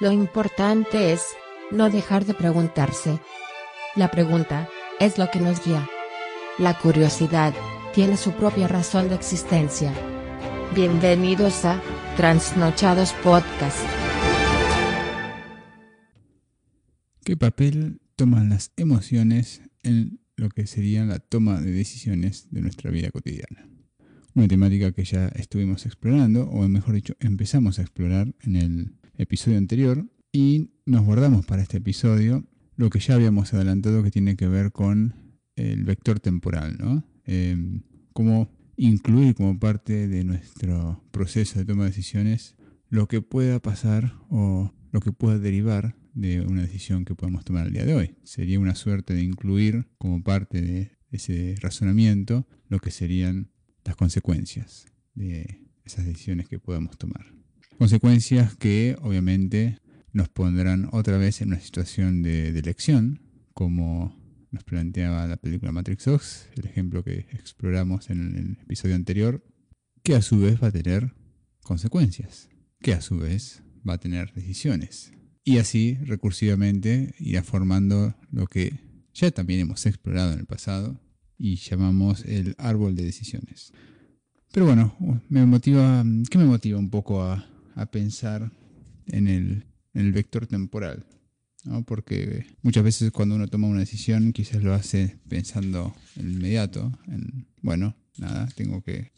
Lo importante es no dejar de preguntarse. La pregunta es lo que nos guía. La curiosidad tiene su propia razón de existencia. Bienvenidos a Transnochados Podcast. ¿Qué papel toman las emociones en lo que sería la toma de decisiones de nuestra vida cotidiana? Una temática que ya estuvimos explorando, o mejor dicho, empezamos a explorar en el episodio anterior y nos guardamos para este episodio lo que ya habíamos adelantado que tiene que ver con el vector temporal, ¿no? Em, cómo incluir como parte de nuestro proceso de toma de decisiones lo que pueda pasar o lo que pueda derivar de una decisión que podemos tomar el día de hoy. Sería una suerte de incluir como parte de ese razonamiento lo que serían las consecuencias de esas decisiones que podamos tomar. Consecuencias que obviamente nos pondrán otra vez en una situación de, elección, como nos planteaba la película Matrix 2, el ejemplo que exploramos en el episodio anterior, que a su vez va a tener consecuencias, que a su vez va a tener decisiones. Y así recursivamente irá formando lo que ya también hemos explorado en el pasado y llamamos el árbol de decisiones. Pero bueno, me motiva, ¿qué me motiva un poco a, a pensar en el, en el vector temporal. ¿no? Porque muchas veces cuando uno toma una decisión quizás lo hace pensando en inmediato, en, bueno, nada, tengo que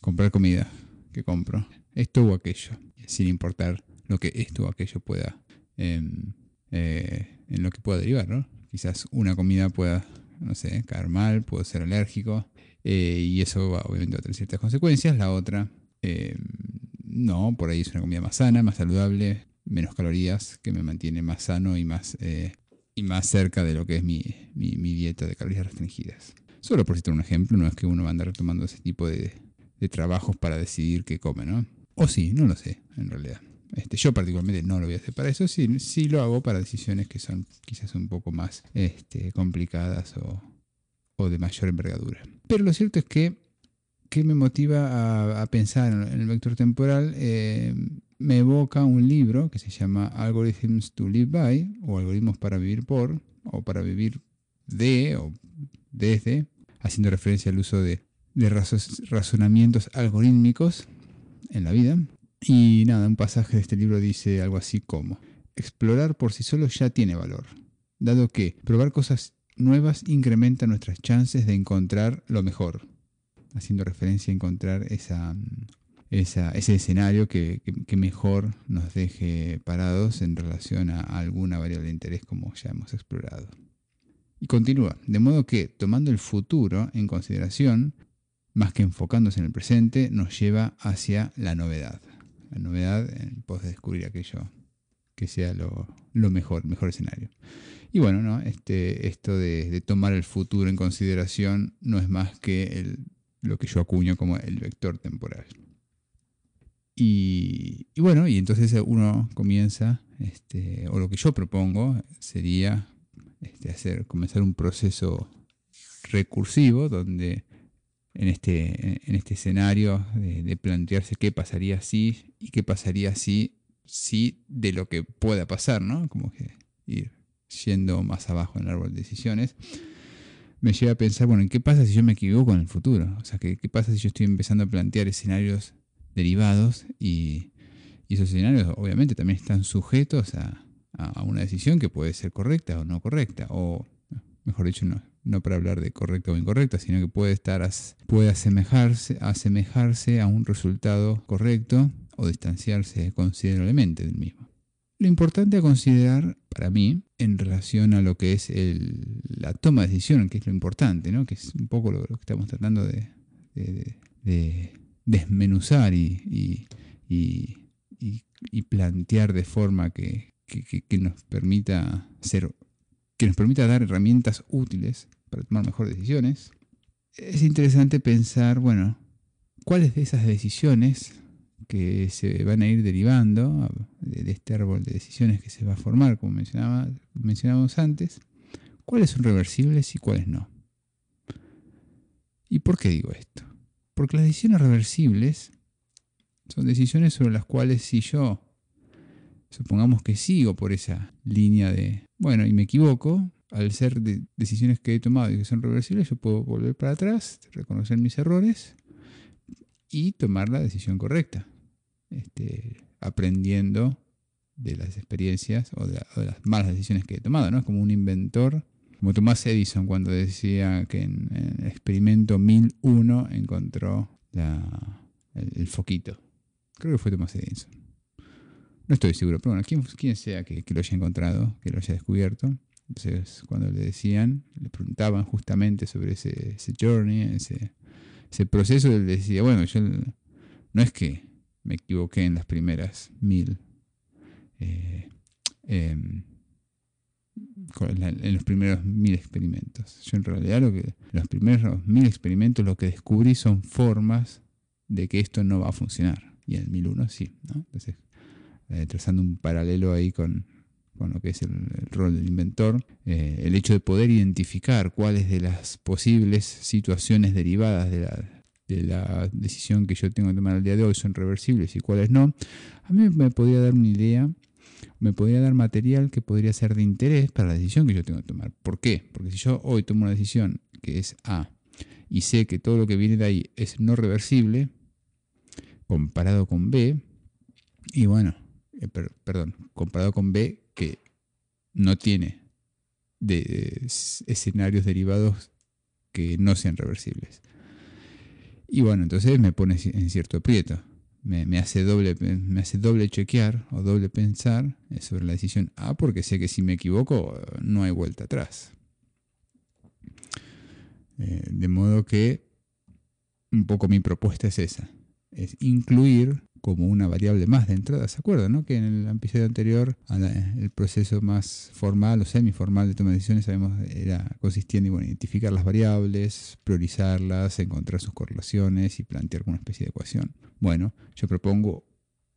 comprar comida, que compro, esto o aquello, sin importar lo que esto o aquello pueda, em, eh, en lo que pueda derivar, ¿no? Quizás una comida pueda, no sé, caer mal, puedo ser alérgico, eh, y eso va, obviamente va a tener ciertas consecuencias. La otra, em, no, por ahí es una comida más sana, más saludable, menos calorías, que me mantiene más sano y más, eh, y más cerca de lo que es mi, dieta de calorías restringidas. Solo por citar un ejemplo, no es que uno va a andar tomando ese tipo de, trabajos para decidir qué come, ¿no? O sí, no lo sé, en realidad. Este, yo particularmente no lo voy a hacer para eso, sí, sí lo hago para decisiones que son quizás un poco más este, complicadas o, o de mayor envergadura. Pero lo cierto es que ¿qué me motiva a, pensar en el vector temporal? Eh, me evoca un libro que se llama Algorithms to Live By, o Algoritmos para vivir por, o para vivir de, o desde, haciendo referencia al uso de, razonamientos algorítmicos en la vida. Y nada, un pasaje de este libro dice algo así como, explorar por sí solo ya tiene valor, dado que probar cosas nuevas incrementa nuestras chances de encontrar lo mejor haciendo referencia a encontrar esa, ese escenario que, mejor nos deje parados en relación a alguna variable de interés como ya hemos explorado. Y continúa, de modo que tomando el futuro en consideración, más que enfocándose en el presente, nos lleva hacia la novedad. La novedad en pos de descubrir aquello que sea lo, mejor, mejor escenario. Y bueno, ¿no? este, esto de, de, tomar el futuro en consideración no es más que el lo que yo acuño como el vector temporal. Y, bueno, y entonces uno comienza, este, o lo que yo propongo sería este, hacer, comenzar un proceso recursivo donde en este, en este escenario de, plantearse qué pasaría si y qué pasaría si, si de lo que pueda pasar, ¿no? Como que ir yendo más abajo en el árbol de decisiones me lleva a pensar, bueno, ¿qué pasa si yo me equivoco en el futuro? O sea, ¿qué, pasa si yo estoy empezando a plantear escenarios derivados y, esos escenarios obviamente también están sujetos a, una decisión que puede ser correcta o no correcta, o mejor dicho, no, no para hablar de correcta o incorrecta, sino que puede estar puede asemejarse, asemejarse a un resultado correcto o distanciarse considerablemente del mismo. Lo importante a considerar para mí en relación a lo que es la toma de decisión, que es lo importante, que es un poco lo, que estamos tratando de, desmenuzar y, plantear de forma que, nos permita ser, que nos permita dar herramientas útiles para tomar mejores decisiones. Es interesante pensar, bueno, cuáles de esas decisiones que se van a ir derivando de, este árbol de decisiones que se va a formar, como mencionaba, mencionábamos antes, cuáles son reversibles y cuáles no. ¿Y por qué digo esto? Porque las decisiones reversibles son decisiones sobre las cuales si yo supongamos que sigo por esa línea de, bueno, y me equivoco, al ser decisiones que he tomado y que son reversibles, yo puedo volver para atrás, reconocer mis errores y tomar la decisión correcta, este, aprendiendo de las experiencias o de, las malas decisiones que he tomado, ¿no? Es como un inventor, como Thomas Edison cuando decía que en, el experimento 1001 encontró el, foquito. Creo que fue Thomas Edison. No estoy seguro, pero bueno, quien, sea que, lo haya encontrado, que lo haya descubierto. Entonces, cuando le decían, le preguntaban justamente sobre ese, journey, ese proceso, él decía, bueno, yo no es que me equivoqué en las primeras mil eh, em, en los primeros mil experimentos. Yo en realidad que los primeros mil experimentos lo que descubrí son formas de que esto no va a funcionar. Y en el 1001 sí. Entonces, eh, trazando un paralelo ahí con, lo que es el, rol del inventor, eh, el hecho de poder identificar cuáles de las posibles situaciones derivadas de la, de la decisión que yo tengo que tomar al día de hoy son reversibles y cuáles no, a mí me podría dar una idea, me podría dar material que podría ser de interés para la decisión que yo tengo que tomar. ¿Por qué? Porque si yo hoy tomo una decisión que es A y sé que todo lo que viene de ahí es no reversible, comparado con B, y bueno, eh, perdón, comparado con B que no tiene de, escenarios derivados que no sean reversibles. Y bueno, entonces me pone en cierto aprieto. Me, hace doble, me hace doble chequear o doble pensar sobre la decisión A porque sé que si me equivoco no hay vuelta atrás. Eh, de modo que un poco mi propuesta es esa, es incluir como una variable más de entrada. ¿Se acuerdan? No? Que en el episodio anterior el proceso más formal o semiformal de toma de decisiones sabemos era consistía en identificar las variables, priorizarlas, encontrar sus correlaciones y plantear una especie de ecuación. Bueno, yo propongo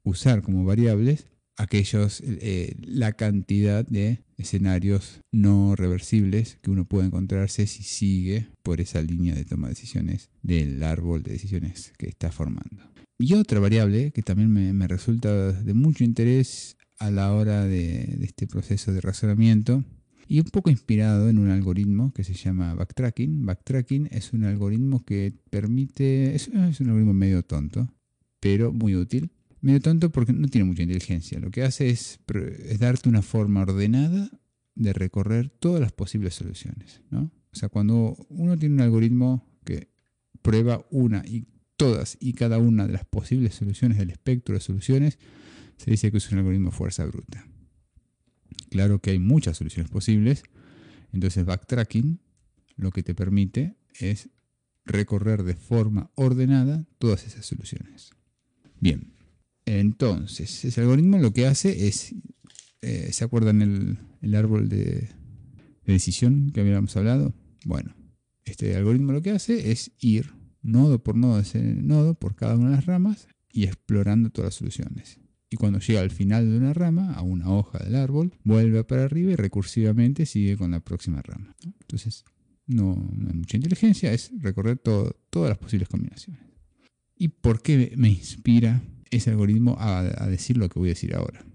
usar como variables aquellos eh, la cantidad de escenarios no reversibles que uno puede encontrarse si sigue por esa línea de toma de decisiones del árbol de decisiones que está formando. Y otra variable que también me, resulta de mucho interés a la hora de, este proceso de razonamiento y un poco inspirado en un algoritmo que se llama backtracking. Backtracking es un algoritmo que permite, es, un algoritmo medio tonto, pero muy útil. Medio tonto porque no tiene mucha inteligencia. Lo que hace es, es darte una forma ordenada de recorrer todas las posibles soluciones. ¿no? O sea, cuando uno tiene un algoritmo que prueba una y todas y cada una de las posibles soluciones del espectro de soluciones, se dice que es un algoritmo de fuerza bruta. Claro que hay muchas soluciones posibles, entonces backtracking lo que te permite es recorrer de forma ordenada todas esas soluciones. Bien, entonces ese algoritmo lo que hace es, eh, ¿se acuerdan el, el árbol de, de decisión que habíamos hablado? Bueno, este algoritmo lo que hace es ir nodo por nodo ese nodo por cada una de las ramas y explorando todas las soluciones. Y cuando llega al final de una rama, a una hoja del árbol, vuelve para arriba y recursivamente sigue con la próxima rama. Entonces, no, hay mucha inteligencia, es recorrer todas las posibles combinaciones. ¿Y por qué me inspira ese algoritmo a decir lo que voy a decir ahora?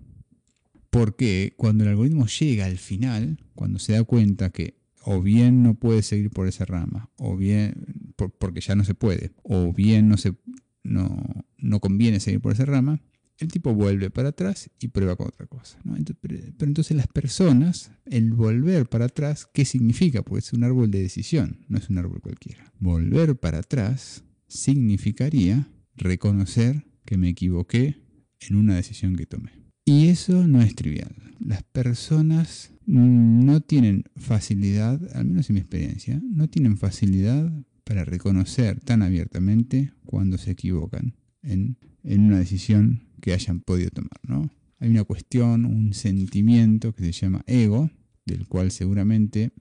Porque cuando el algoritmo llega al final, cuando se da cuenta que o bien no puede seguir por esa rama, o bien porque ya no se puede, o bien no, se, no, no conviene seguir por esa rama, el tipo vuelve para atrás y prueba con otra cosa. pero, entonces las personas, el volver para atrás, ¿qué significa? Porque es un árbol de decisión, no es un árbol cualquiera. Volver para atrás significaría reconocer que me equivoqué en una decisión que tomé. Y eso no es trivial. Las personas no tienen facilidad, al menos en mi experiencia, no tienen facilidad para reconocer tan abiertamente cuando se equivocan en, una decisión que hayan podido tomar. ¿no? Hay una cuestión, un sentimiento que se llama ego, del cual seguramente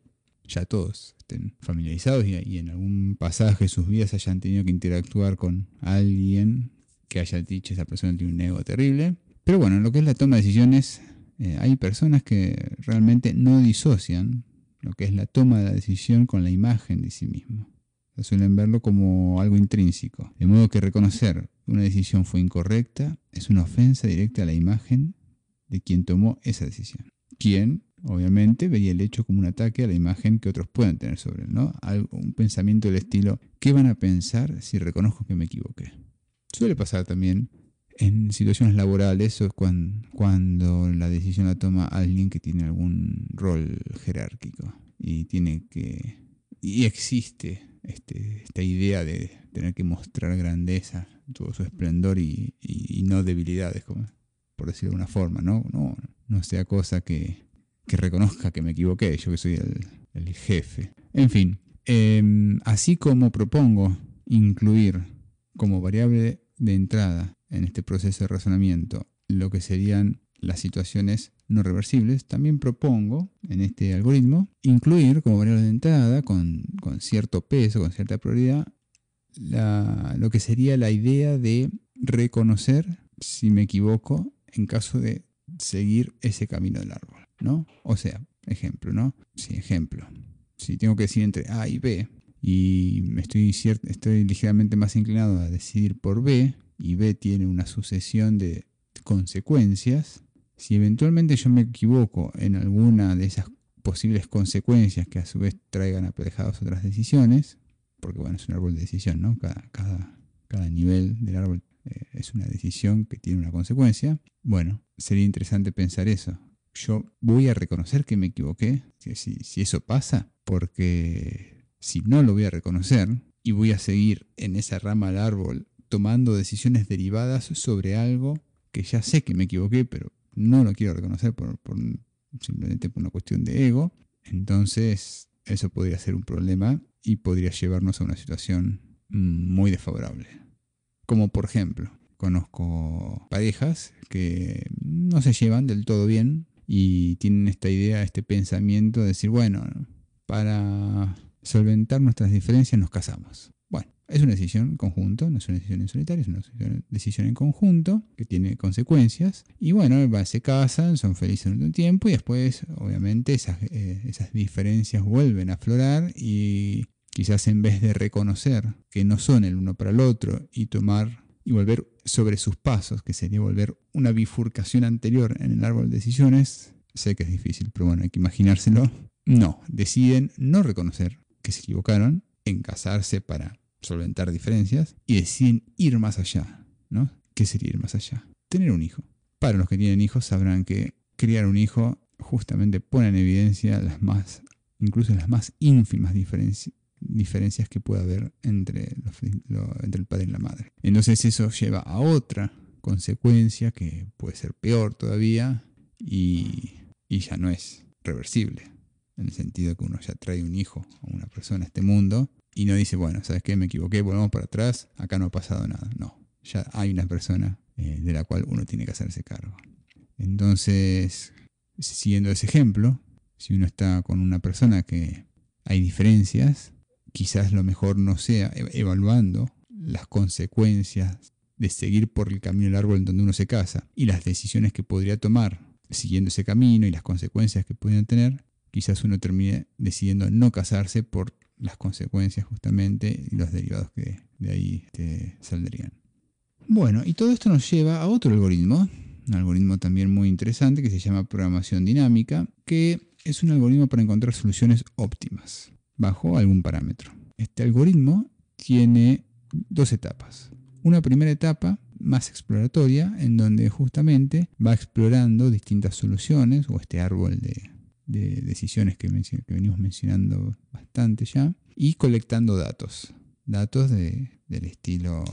ya todos estén familiarizados y, y en algún pasaje de sus vidas hayan tenido que interactuar con alguien que haya dicho esa persona tiene un ego terrible. Pero bueno, en lo que es la toma de decisiones, eh, hay personas que realmente no disocian lo que es la toma de la decisión con la imagen de sí mismo. Suelen verlo como algo intrínseco. De modo que reconocer una decisión fue incorrecta es una ofensa directa a la imagen de quien tomó esa decisión. Quien, obviamente, veía el hecho como un ataque a la imagen que otros puedan tener sobre él, ¿no? Algo, un pensamiento del estilo, ¿qué van a pensar si reconozco que me equivoqué? Suele pasar también en situaciones laborales o cuando, cuando la decisión la toma alguien que tiene algún rol jerárquico y tiene que y existe este, esta idea de tener que mostrar grandeza, todo su esplendor y, no debilidades, como, por decirlo de una forma, ¿no? No, no sea cosa que, reconozca que me equivoqué, yo que soy el, jefe. En fin, em, así como propongo incluir como variable de entrada en este proceso de razonamiento lo que serían las situaciones no reversibles, también propongo en este algoritmo incluir como variable de entrada con, cierto peso, con cierta prioridad, lo que sería la idea de reconocer si me equivoco en caso de seguir ese camino del árbol, ¿no? O sea, ejemplo, ¿no? Sí, ejemplo. Si tengo que decir entre A y B y estoy, estoy ligeramente más inclinado a decidir por B y B tiene una sucesión de consecuencias, si eventualmente yo me equivoco en alguna de esas posibles consecuencias que a su vez traigan aparejadas otras decisiones, porque bueno, es un árbol de decisión, ¿no? Cada, nivel del árbol eh, es una decisión que tiene una consecuencia. Bueno, sería interesante pensar eso. Yo voy a reconocer que me equivoqué, si eso pasa, porque si no lo voy a reconocer y voy a seguir en esa rama del árbol tomando decisiones derivadas sobre algo que ya sé que me equivoqué, pero no lo quiero reconocer por, simplemente por una cuestión de ego, entonces eso podría ser un problema y podría llevarnos a una situación muy desfavorable. Como por ejemplo, conozco parejas que no se llevan del todo bien y tienen esta idea, este pensamiento de decir, bueno, para solventar nuestras diferencias nos casamos. Es una decisión en conjunto, no es una decisión en solitario, es una decisión en conjunto que tiene consecuencias. Y bueno, se casan, son felices en un tiempo y después, obviamente, esas, eh, esas diferencias vuelven a aflorar y quizás en vez de reconocer que no son el uno para el otro y tomar y volver sobre sus pasos, que sería volver una bifurcación anterior en el árbol de decisiones, sé que es difícil, pero bueno, hay que imaginárselo. No, deciden no reconocer que se equivocaron en casarse para solventar diferencias y deciden ir más allá, ¿no? ¿Qué sería ir más allá? Tener un hijo. Para los que tienen hijos sabrán que criar un hijo justamente pone en evidencia las más, incluso las más ínfimas diferencias que puede haber entre, el padre y la madre. Entonces eso lleva a otra consecuencia que puede ser peor todavía y, y ya no es reversible. En el sentido que uno ya trae un hijo o una persona a este mundo y no dice, bueno, ¿sabes qué? Me equivoqué, volvemos para atrás, acá no ha pasado nada. No, ya hay una persona eh, de la cual uno tiene que hacerse cargo. Entonces, siguiendo ese ejemplo, si uno está con una persona que hay diferencias, quizás lo mejor no sea evaluando las consecuencias de seguir por el camino árbol en donde uno se casa y las decisiones que podría tomar siguiendo ese camino y las consecuencias que podrían tener, quizás uno termine decidiendo no casarse por las consecuencias justamente y los derivados que de ahí este, saldrían. Bueno, y todo esto nos lleva a otro algoritmo, un algoritmo también muy interesante que se llama programación dinámica, que es un algoritmo para encontrar soluciones óptimas bajo algún parámetro. Este algoritmo tiene dos etapas. Una primera etapa más exploratoria en donde justamente va explorando distintas soluciones o este árbol de, de decisiones que, venimos mencionando bastante ya, y colectando datos. Datos del estilo,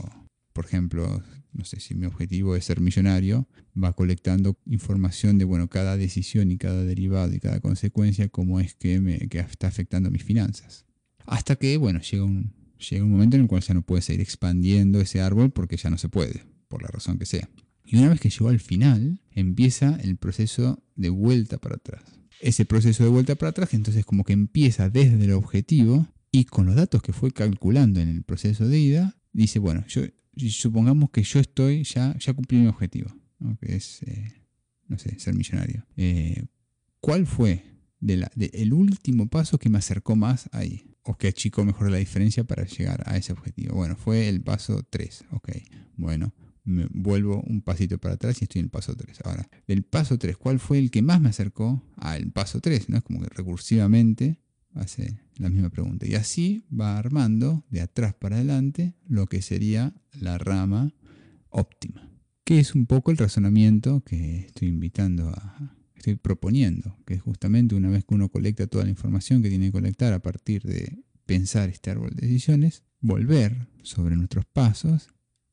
por ejemplo, no sé si mi objetivo es ser millonario, va colectando información de, bueno, cada decisión y cada derivado y cada consecuencia, cómo es que, me, está afectando mis finanzas. Hasta que, bueno, llega un, llega un momento en el cual ya no puede seguir expandiendo ese árbol porque ya no se puede, por la razón que sea. Y una vez que llegó al final, empieza el proceso de vuelta para atrás ese proceso de vuelta para atrás, entonces como que empieza desde el objetivo y con los datos que fue calculando en el proceso de ida, dice, bueno, yo supongamos que yo estoy, ya, ya cumplí mi objetivo, que es, eh, no sé, ser millonario. Eh, ¿Cuál fue de el último paso que me acercó más ahí? ¿O que achicó mejor la diferencia para llegar a ese objetivo? Bueno, fue el paso 3, ok. Bueno, me vuelvo un pasito para atrás y estoy en el paso 3. Ahora, del paso 3, ¿cuál fue el que más me acercó al paso 3? ¿no? Es como que recursivamente hace la misma pregunta. Y así va armando de atrás para adelante lo que sería la rama óptima. Que es un poco el razonamiento que estoy invitando a, estoy proponiendo, que es justamente una vez que uno colecta toda la información que tiene que colectar a partir de pensar este árbol de decisiones, volver sobre nuestros pasos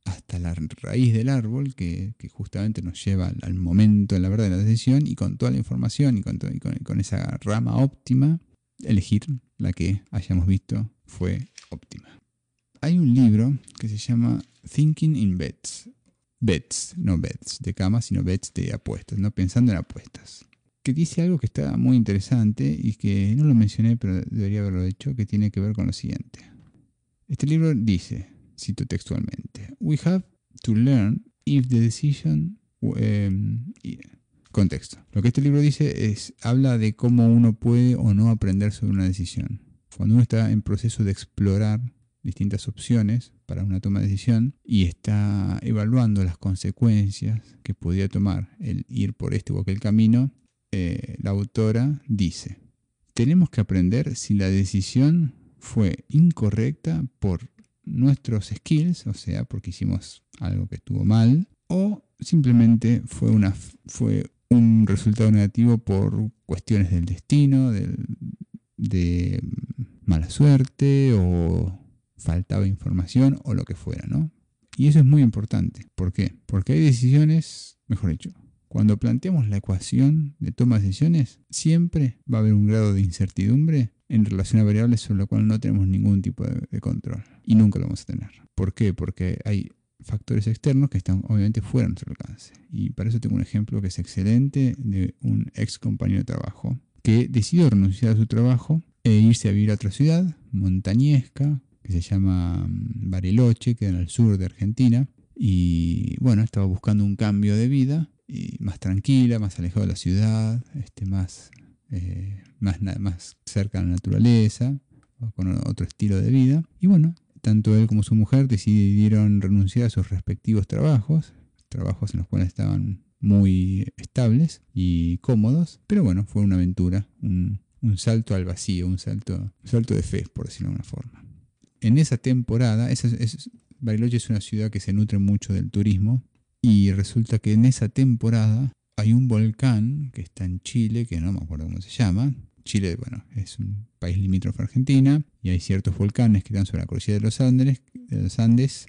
hasta la raíz del árbol que, justamente nos lleva al, momento en la verdad de la decisión y con toda la información y con, con, esa rama óptima, elegir la que hayamos visto fue óptima. Hay un libro que se llama Thinking in Bets. Bets, no bets de cama, sino bets de apuestas, no pensando en apuestas. Que dice algo que está muy interesante y que no lo mencioné, pero debería haberlo hecho, que tiene que ver con lo siguiente. Este libro dice, cito textualmente, We have to learn if the decision... Em, contexto. Lo que este libro dice es, habla de cómo uno puede o no aprender sobre una decisión. Cuando uno está en proceso de explorar distintas opciones para una toma de decisión y está evaluando las consecuencias que podría tomar el ir por este o aquel camino, eh, la autora dice, tenemos que aprender si la decisión fue incorrecta por nuestros skills, o sea, porque hicimos algo que estuvo mal, o simplemente fue, una, fue un resultado negativo por cuestiones del destino, de mala suerte o faltaba información o lo que fuera, ¿no? Y eso es muy importante. ¿Por qué? Porque hay decisiones, mejor dicho, cuando planteamos la ecuación de toma de decisiones, siempre va a haber un grado de incertidumbre en relación a variables sobre la cual no tenemos ningún tipo de, control. Y nunca lo vamos a tener. ¿Por qué? Porque hay factores externos que están obviamente fuera de nuestro alcance. Y para eso tengo un ejemplo que es excelente de un ex compañero de trabajo que decidió renunciar a su trabajo e irse a vivir a otra ciudad, montañesca, que se llama mm, Bariloche, que en el sur de Argentina. Y bueno, estaba buscando un cambio de vida y más tranquila, más alejado de la ciudad, este, más eh, más, más cerca a la naturaleza, con otro estilo de vida. Y bueno, tanto él como su mujer decidieron renunciar a sus respectivos trabajos, trabajos en los cuales estaban muy estables y cómodos, pero bueno, fue una aventura, un, salto al vacío, un salto, un salto de fe, por decirlo de alguna forma. En esa temporada, esa, es, Bariloche es una ciudad que se nutre mucho del turismo y resulta que en esa temporada hay un volcán que está en Chile, que no me acuerdo cómo se llama. Chile, bueno, es un país limítrofe a Argentina y hay ciertos volcanes que están sobre la cordillera de los Andes, de los Andes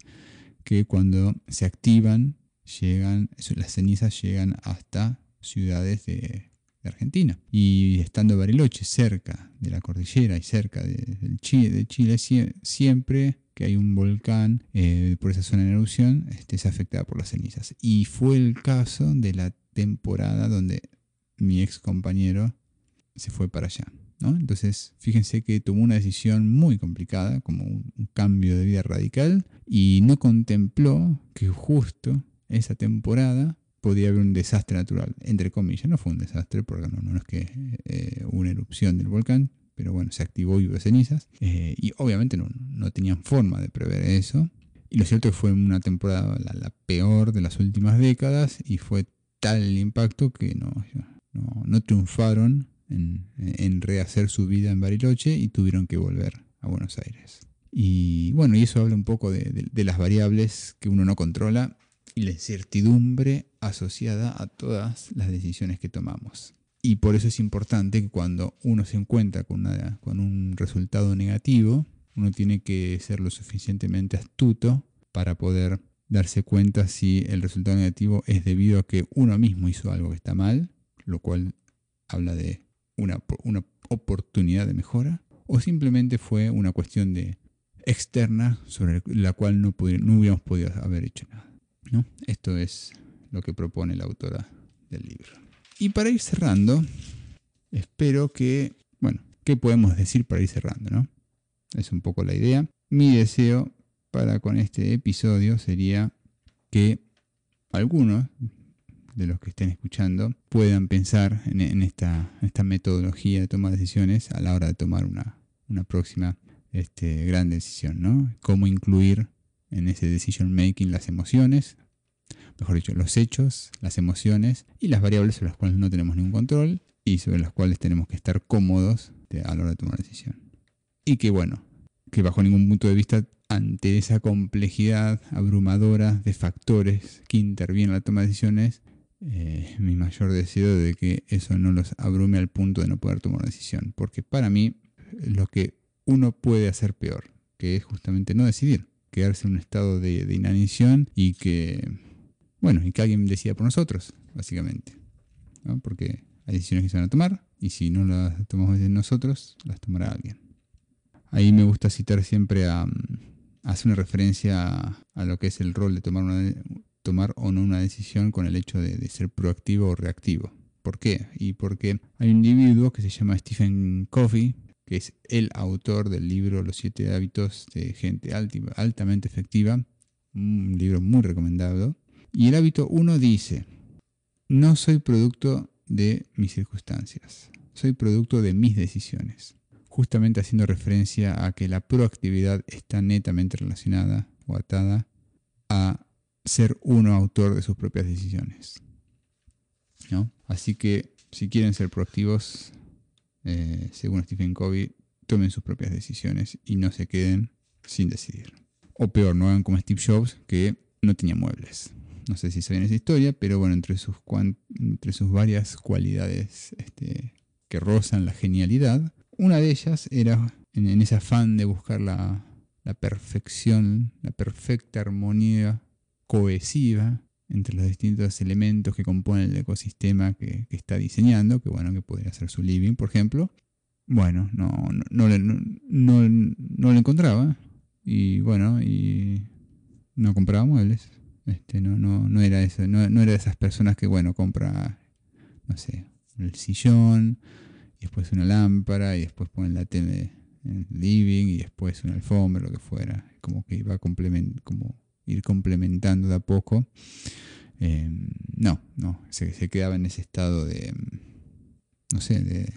que cuando se activan, llegan, las cenizas llegan hasta ciudades de, Argentina. Y estando Bariloche cerca de la cordillera y cerca de, Chile, de Chile, siempre que hay un volcán eh, por esa zona de erupción, este, es afectada por las cenizas. Y fue el caso de la temporada donde mi ex compañero se fue para allá. Entonces, fíjense que tomó una decisión muy complicada, como un, cambio de vida radical, y no contempló que justo esa temporada podía haber un desastre natural, entre comillas. No fue un desastre, porque no, es que eh, una erupción del volcán, pero bueno, se activó y hubo cenizas. Eh, y obviamente no, no, tenían forma de prever eso. Y lo cierto es que fue una temporada la peor de las últimas décadas y fue tal impacto que no, no, triunfaron en, rehacer su vida en Bariloche y tuvieron que volver a Buenos Aires. Y bueno, y eso habla un poco de, las variables que uno no controla y la incertidumbre asociada a todas las decisiones que tomamos. Y por eso es importante que cuando uno se encuentra con, una, con un resultado negativo, uno tiene que ser lo suficientemente astuto para poder darse cuenta si el resultado negativo es debido a que uno mismo hizo algo que está mal, lo cual habla de una, oportunidad de mejora, o simplemente fue una cuestión de externa sobre la cual no, hubiéramos podido haber hecho nada. Esto es lo que propone la autora del libro. Y para ir cerrando, espero que, bueno, ¿qué podemos decir para ir cerrando? ¿no? Es un poco la idea. Mi deseo para con este episodio sería que algunos de los que estén escuchando puedan pensar en, esta, metodología de toma de decisiones a la hora de tomar una, próxima este, gran decisión, ¿no? Cómo incluir en ese decision making las emociones, mejor dicho, los hechos, las emociones y las variables sobre las cuales no tenemos ningún control y sobre las cuales tenemos que estar cómodos a la hora de tomar decisión. Y que bueno, que bajo ningún punto de vista ante esa complejidad abrumadora de factores que intervienen en la toma de decisiones, eh, mi mayor deseo de que eso no los abrume al punto de no poder tomar una decisión. Porque para mí lo que uno puede hacer peor, que es justamente no decidir, quedarse en un estado de, inanición y que, bueno, y que alguien decida por nosotros, básicamente. Porque hay decisiones que se van a tomar y si no las tomamos nosotros, las tomará alguien. Ahí me gusta citar siempre a, hace una referencia a, lo que es el rol de tomar, una, tomar o no una decisión con el hecho de, ser proactivo o reactivo. ¿Por qué? Y porque hay un individuo que se llama Stephen Covey, que es el autor del libro Los siete hábitos de gente altamente efectiva, un libro muy recomendado. Y el hábito 1 dice, no soy producto de mis circunstancias, soy producto de mis decisiones justamente haciendo referencia a que la proactividad está netamente relacionada o atada a ser uno autor de sus propias decisiones. Así que si quieren ser proactivos, eh, según Stephen Covey, tomen sus propias decisiones y no se queden sin decidir. O peor, no hagan como Steve Jobs, que no tenía muebles. No sé si saben esa historia, pero bueno, entre sus, entre sus varias cualidades este, que rozan la genialidad, una de ellas era, en, ese afán de buscar la, perfección, la perfecta armonía cohesiva entre los distintos elementos que componen el ecosistema que, está diseñando, que bueno, que podría ser su living, por ejemplo. Bueno, no, no, no, lo encontraba. Y bueno, y no compraba muebles. Este, no, no, no era eso, no, no de esas personas que, bueno, compra, no sé, el sillón, y después una lámpara, y después ponen la tele en living, y después una alfombra, lo que fuera. Como que iba a como ir complementando de a poco. Em, no, no, se, quedaba en ese estado de, no sé, de,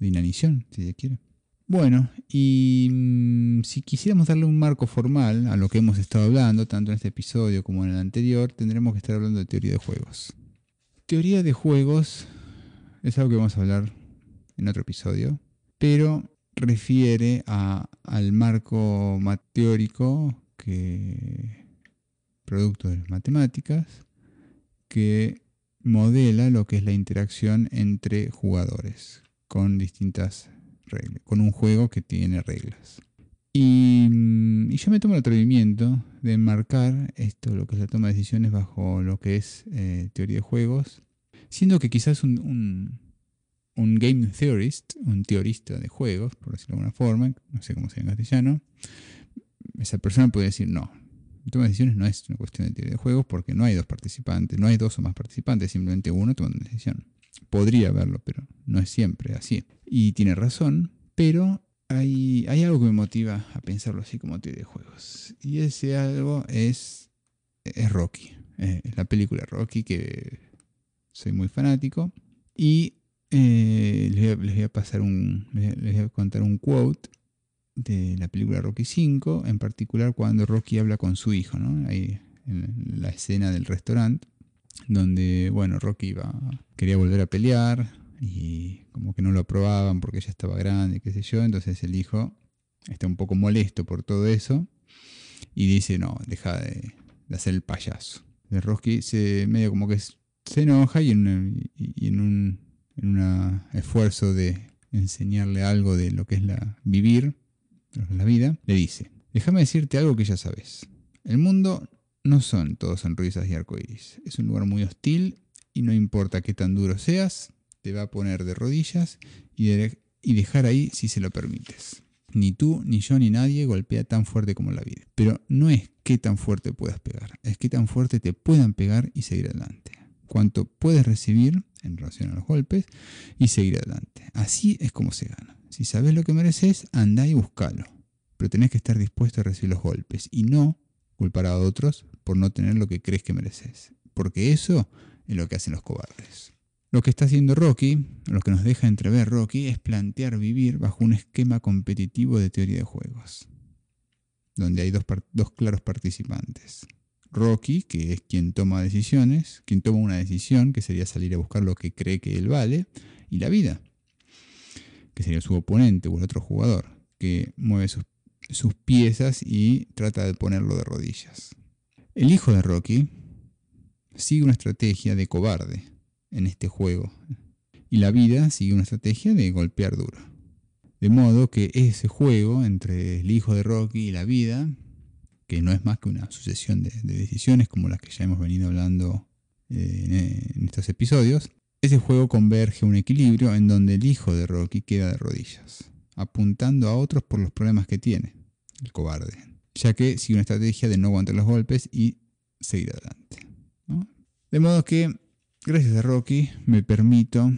inanición, si se quiere. Bueno, y mm, si quisiéramos darle un marco formal a lo que hemos estado hablando, tanto en este episodio como en el anterior, tendremos que estar hablando de teoría de juegos. Teoría de juegos es algo que vamos a hablar en otro episodio, pero refiere al marco teórico que producto de las matemáticas que modela lo que es la interacción entre jugadores con distintas reglas, con un juego que tiene reglas. Y, yo me tomo el atrevimiento de enmarcar esto, lo que es la toma de decisiones, bajo lo que es eh, teoría de juegos, siendo que quizás un game theorist, un teorista de juegos, por decirlo de alguna forma, no sé cómo se en castellano, esa persona puede decir, no, toma decisiones no es una cuestión de teoría de juegos porque no hay dos participantes, no hay dos o más participantes, simplemente uno toma una decisión. Podría haberlo, pero no es siempre así. Y tiene razón, pero hay, algo que me motiva a pensarlo así como teoría de juegos. Y ese algo es, Rocky. Eh, es la película Rocky que soy muy fanático. Y eh, les, voy a, pasar un. Les, voy a contar un quote de la película Rocky 5, en particular cuando Rocky habla con su hijo, ¿no? Ahí en la escena del restaurante, donde, bueno, Rocky iba, quería volver a pelear y como que no lo aprobaban porque ya estaba grande, qué sé yo, entonces el hijo está un poco molesto por todo eso y dice, no, deja de, hacer el payaso. De Rocky se medio como que se enoja y en un en un esfuerzo de enseñarle algo de lo que es la vivir, la vida, le dice, déjame decirte algo que ya sabes. El mundo no son todos sonrisas y arcoíris. Es un lugar muy hostil y no importa qué tan duro seas, te va a poner de rodillas y, dejar ahí si se lo permites. Ni tú, ni yo, ni nadie golpea tan fuerte como la vida. Pero no es qué tan fuerte puedas pegar, es qué tan fuerte te puedan pegar y seguir adelante cuánto puedes recibir en relación a los golpes y seguir adelante. Así es como se gana. Si sabes lo que mereces, anda y búscalo. Pero tenés que estar dispuesto a recibir los golpes y no culpar a otros por no tener lo que crees que mereces. Porque eso es lo que hacen los cobardes. Lo que está haciendo Rocky, lo que nos deja entrever Rocky, es plantear vivir bajo un esquema competitivo de teoría de juegos, donde hay dos claros participantes, Rocky, que es quien toma decisiones, quien toma una decisión, que sería salir a buscar lo que cree que él vale, y la vida, que sería su oponente o el otro jugador, que mueve sus, sus piezas y trata de ponerlo de rodillas. El hijo de Rocky sigue una estrategia de cobarde en este juego, y la vida sigue una estrategia de golpear duro. De modo que ese juego entre el hijo de Rocky y la vida que no es más que una sucesión de, decisiones como las que ya hemos venido hablando eh, en, estos episodios, ese juego converge a un equilibrio en donde el hijo de Rocky queda de rodillas, apuntando a otros por los problemas que tiene, el cobarde, ya que sigue una estrategia de no aguantar los golpes y seguir adelante. De modo que, gracias a Rocky, me permito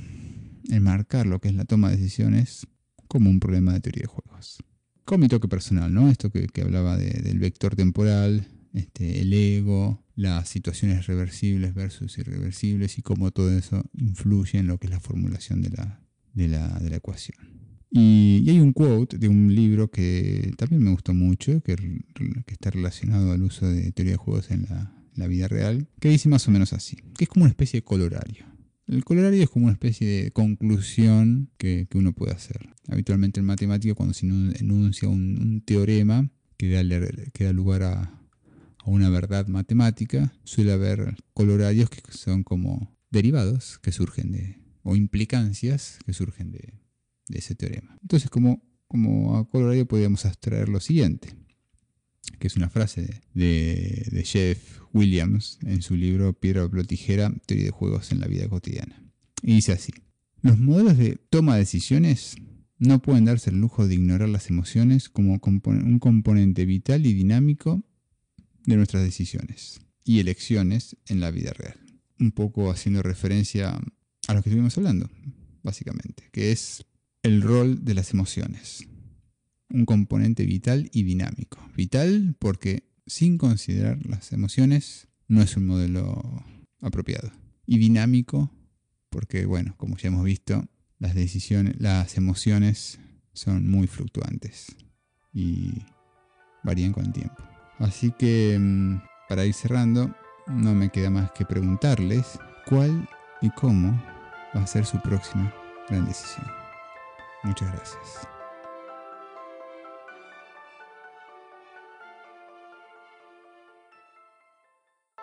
enmarcar lo que es la toma de decisiones como un problema de teoría de juegos con mi toque personal, ¿no? Esto que, hablaba del vector temporal, este, el ego, las situaciones reversibles versus irreversibles y cómo todo eso influye en lo que es la formulación de la, de la, ecuación. Y, hay un quote de un libro que también me gustó mucho, que, que está relacionado al uso de teoría de juegos en la, la vida real, que dice más o menos así, que es como una especie de colorario. El colorario es como una especie de conclusión que, uno puede hacer. Habitualmente en matemática cuando se enuncia un, teorema que da, lugar a, una verdad matemática, suele haber colorarios que son como derivados que surgen de, o implicancias que surgen de, ese teorema. Entonces como, como a colorario podríamos abstraer lo siguiente que es una frase de, Jeff Williams en su libro Piedra, papel tijera, teoría de juegos en la vida cotidiana. Y dice así, los modelos de toma de decisiones no pueden darse el lujo de ignorar las emociones como un componente vital y dinámico de nuestras decisiones y elecciones en la vida real. Un poco haciendo referencia a lo que estuvimos hablando, básicamente, que es el rol de las emociones un componente vital y dinámico. Vital porque sin considerar las emociones no es un modelo apropiado. Y dinámico porque, bueno, como ya hemos visto, las decisiones, las emociones son muy fluctuantes y varían con el tiempo. Así que, mm, para ir cerrando, no me queda más que preguntarles cuál y cómo va a ser su próxima gran decisión. Muchas gracias.